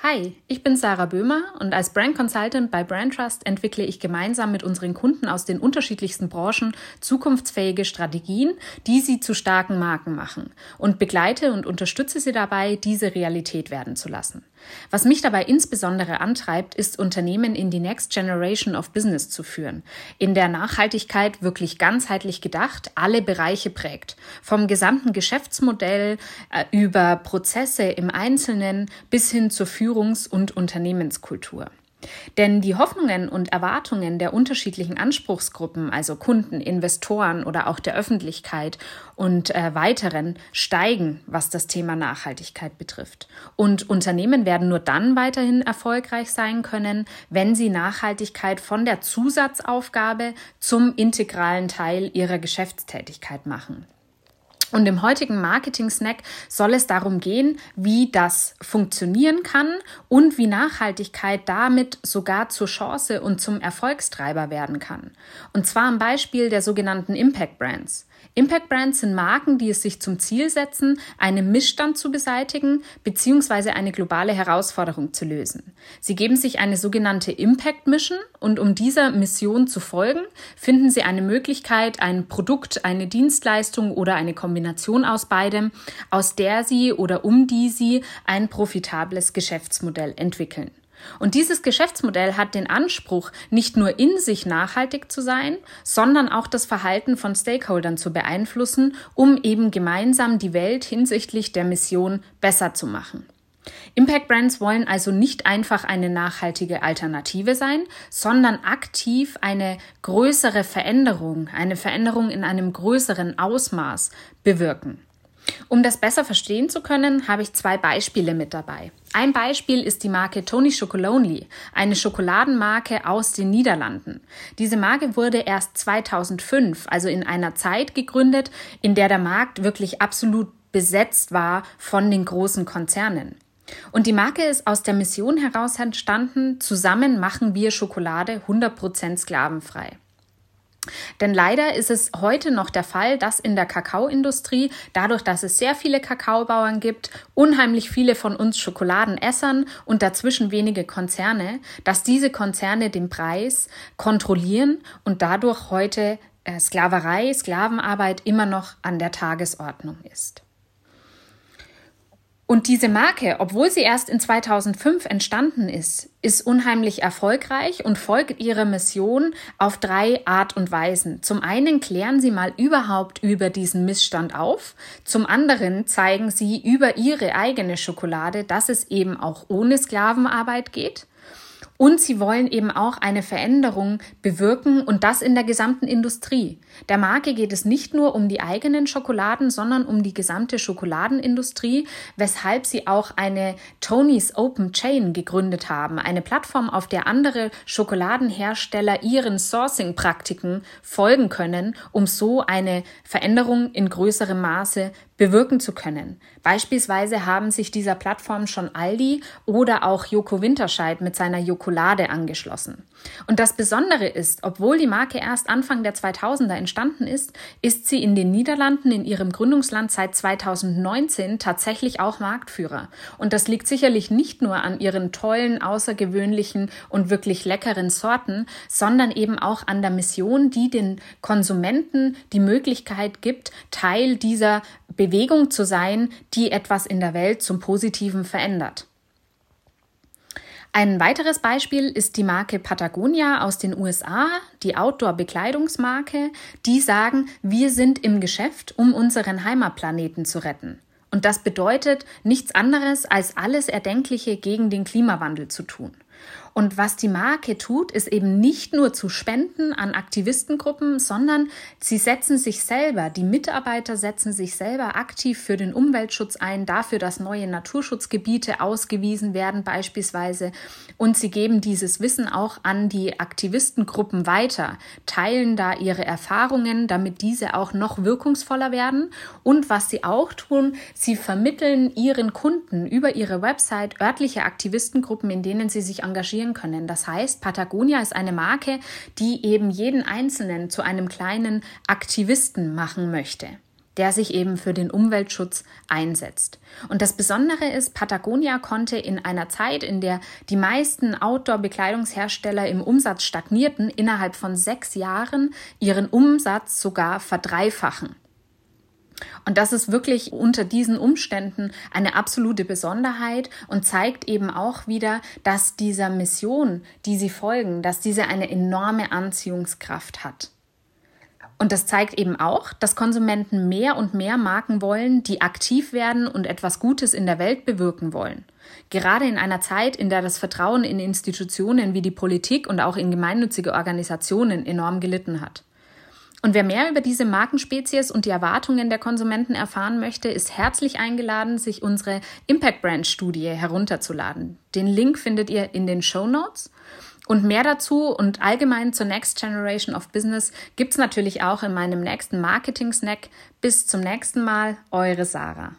Hi, ich bin Sarah Böhmer und als Brand Consultant bei Brand Trust entwickle ich gemeinsam mit unseren Kunden aus den unterschiedlichsten Branchen zukunftsfähige Strategien, die sie zu starken Marken machen und begleite und unterstütze sie dabei, diese Realität werden zu lassen. Was mich dabei insbesondere antreibt, ist Unternehmen in die Next Generation of Business zu führen, in der Nachhaltigkeit wirklich ganzheitlich gedacht alle Bereiche prägt, vom gesamten Geschäftsmodell äh, über Prozesse im Einzelnen bis hin zur Führungs- und Unternehmenskultur. Denn die Hoffnungen und Erwartungen der unterschiedlichen Anspruchsgruppen, also Kunden, Investoren oder auch der Öffentlichkeit und äh, weiteren, steigen, was das Thema Nachhaltigkeit betrifft. Und Unternehmen werden nur dann weiterhin erfolgreich sein können, wenn sie Nachhaltigkeit von der Zusatzaufgabe zum integralen Teil ihrer Geschäftstätigkeit machen. Und im heutigen Marketing-Snack soll es darum gehen, wie das funktionieren kann und wie Nachhaltigkeit damit sogar zur Chance und zum Erfolgstreiber werden kann. Und zwar am Beispiel der sogenannten Impact Brands. Impact Brands sind Marken, die es sich zum Ziel setzen, einen Missstand zu beseitigen bzw. eine globale Herausforderung zu lösen. Sie geben sich eine sogenannte Impact Mission und um dieser Mission zu folgen, finden sie eine Möglichkeit, ein Produkt, eine Dienstleistung oder eine Kombination aus beidem, aus der sie oder um die sie ein profitables Geschäftsmodell entwickeln. Und dieses Geschäftsmodell hat den Anspruch, nicht nur in sich nachhaltig zu sein, sondern auch das Verhalten von Stakeholdern zu beeinflussen, um eben gemeinsam die Welt hinsichtlich der Mission besser zu machen. Impact Brands wollen also nicht einfach eine nachhaltige Alternative sein, sondern aktiv eine größere Veränderung, eine Veränderung in einem größeren Ausmaß bewirken. Um das besser verstehen zu können, habe ich zwei Beispiele mit dabei. Ein Beispiel ist die Marke Tony Chocolonely, eine Schokoladenmarke aus den Niederlanden. Diese Marke wurde erst 2005, also in einer Zeit gegründet, in der der Markt wirklich absolut besetzt war von den großen Konzernen. Und die Marke ist aus der Mission heraus entstanden, zusammen machen wir Schokolade 100% sklavenfrei. Denn leider ist es heute noch der Fall, dass in der Kakaoindustrie, dadurch, dass es sehr viele Kakaobauern gibt, unheimlich viele von uns Schokoladenessern und dazwischen wenige Konzerne, dass diese Konzerne den Preis kontrollieren und dadurch heute äh, Sklaverei, Sklavenarbeit immer noch an der Tagesordnung ist. Und diese Marke, obwohl sie erst in 2005 entstanden ist, ist unheimlich erfolgreich und folgt ihrer Mission auf drei Art und Weisen. Zum einen klären sie mal überhaupt über diesen Missstand auf. Zum anderen zeigen sie über ihre eigene Schokolade, dass es eben auch ohne Sklavenarbeit geht. Und sie wollen eben auch eine Veränderung bewirken und das in der gesamten Industrie. Der Marke geht es nicht nur um die eigenen Schokoladen, sondern um die gesamte Schokoladenindustrie, weshalb sie auch eine Tony's Open Chain gegründet haben, eine Plattform, auf der andere Schokoladenhersteller ihren Sourcing-Praktiken folgen können, um so eine Veränderung in größerem Maße bewirken zu können. Beispielsweise haben sich dieser Plattform schon Aldi oder auch Joko Winterscheid mit seiner Jokolade angeschlossen. Und das Besondere ist, obwohl die Marke erst Anfang der 2000er entstanden ist, ist sie in den Niederlanden in ihrem Gründungsland seit 2019 tatsächlich auch Marktführer. Und das liegt sicherlich nicht nur an ihren tollen, außergewöhnlichen und wirklich leckeren Sorten, sondern eben auch an der Mission, die den Konsumenten die Möglichkeit gibt, Teil dieser Bewegung zu sein, die etwas in der Welt zum Positiven verändert. Ein weiteres Beispiel ist die Marke Patagonia aus den USA, die Outdoor-Bekleidungsmarke, die sagen, wir sind im Geschäft, um unseren Heimatplaneten zu retten. Und das bedeutet nichts anderes, als alles Erdenkliche gegen den Klimawandel zu tun. Und was die Marke tut, ist eben nicht nur zu spenden an Aktivistengruppen, sondern sie setzen sich selber, die Mitarbeiter setzen sich selber aktiv für den Umweltschutz ein, dafür, dass neue Naturschutzgebiete ausgewiesen werden beispielsweise. Und sie geben dieses Wissen auch an die Aktivistengruppen weiter, teilen da ihre Erfahrungen, damit diese auch noch wirkungsvoller werden. Und was sie auch tun, sie vermitteln ihren Kunden über ihre Website örtliche Aktivistengruppen, in denen sie sich engagieren entwickeln können. Das heißt, Patagonia ist eine Marke, die eben jeden Einzelnen zu einem kleinen Aktivisten machen möchte. der sich eben für den Umweltschutz einsetzt. Und das Besondere ist, Patagonia konnte in einer Zeit, in der die meisten Outdoor-Bekleidungshersteller im Umsatz stagnierten, innerhalb von sechs Jahren ihren Umsatz sogar verdreifachen. Und das ist wirklich unter diesen Umständen eine absolute Besonderheit und zeigt eben auch wieder, dass dieser Mission, die sie folgen, dass diese eine enorme Anziehungskraft hat. Und das zeigt eben auch, dass Konsumenten mehr und mehr Marken wollen, die aktiv werden und etwas Gutes in der Welt bewirken wollen. Gerade in einer Zeit, in der das Vertrauen in Institutionen wie die Politik und auch in gemeinnützige Organisationen enorm gelitten hat. Und wer mehr über diese Markenspezies und die Erwartungen der Konsumenten erfahren möchte, ist herzlich eingeladen, sich unsere Impact Brand Studie herunterzuladen. Den Link findet ihr in den Show Notes. Und mehr dazu und allgemein zur Next Generation of Business gibt's natürlich auch in meinem nächsten Marketing Snack. Bis zum nächsten Mal, eure Sarah.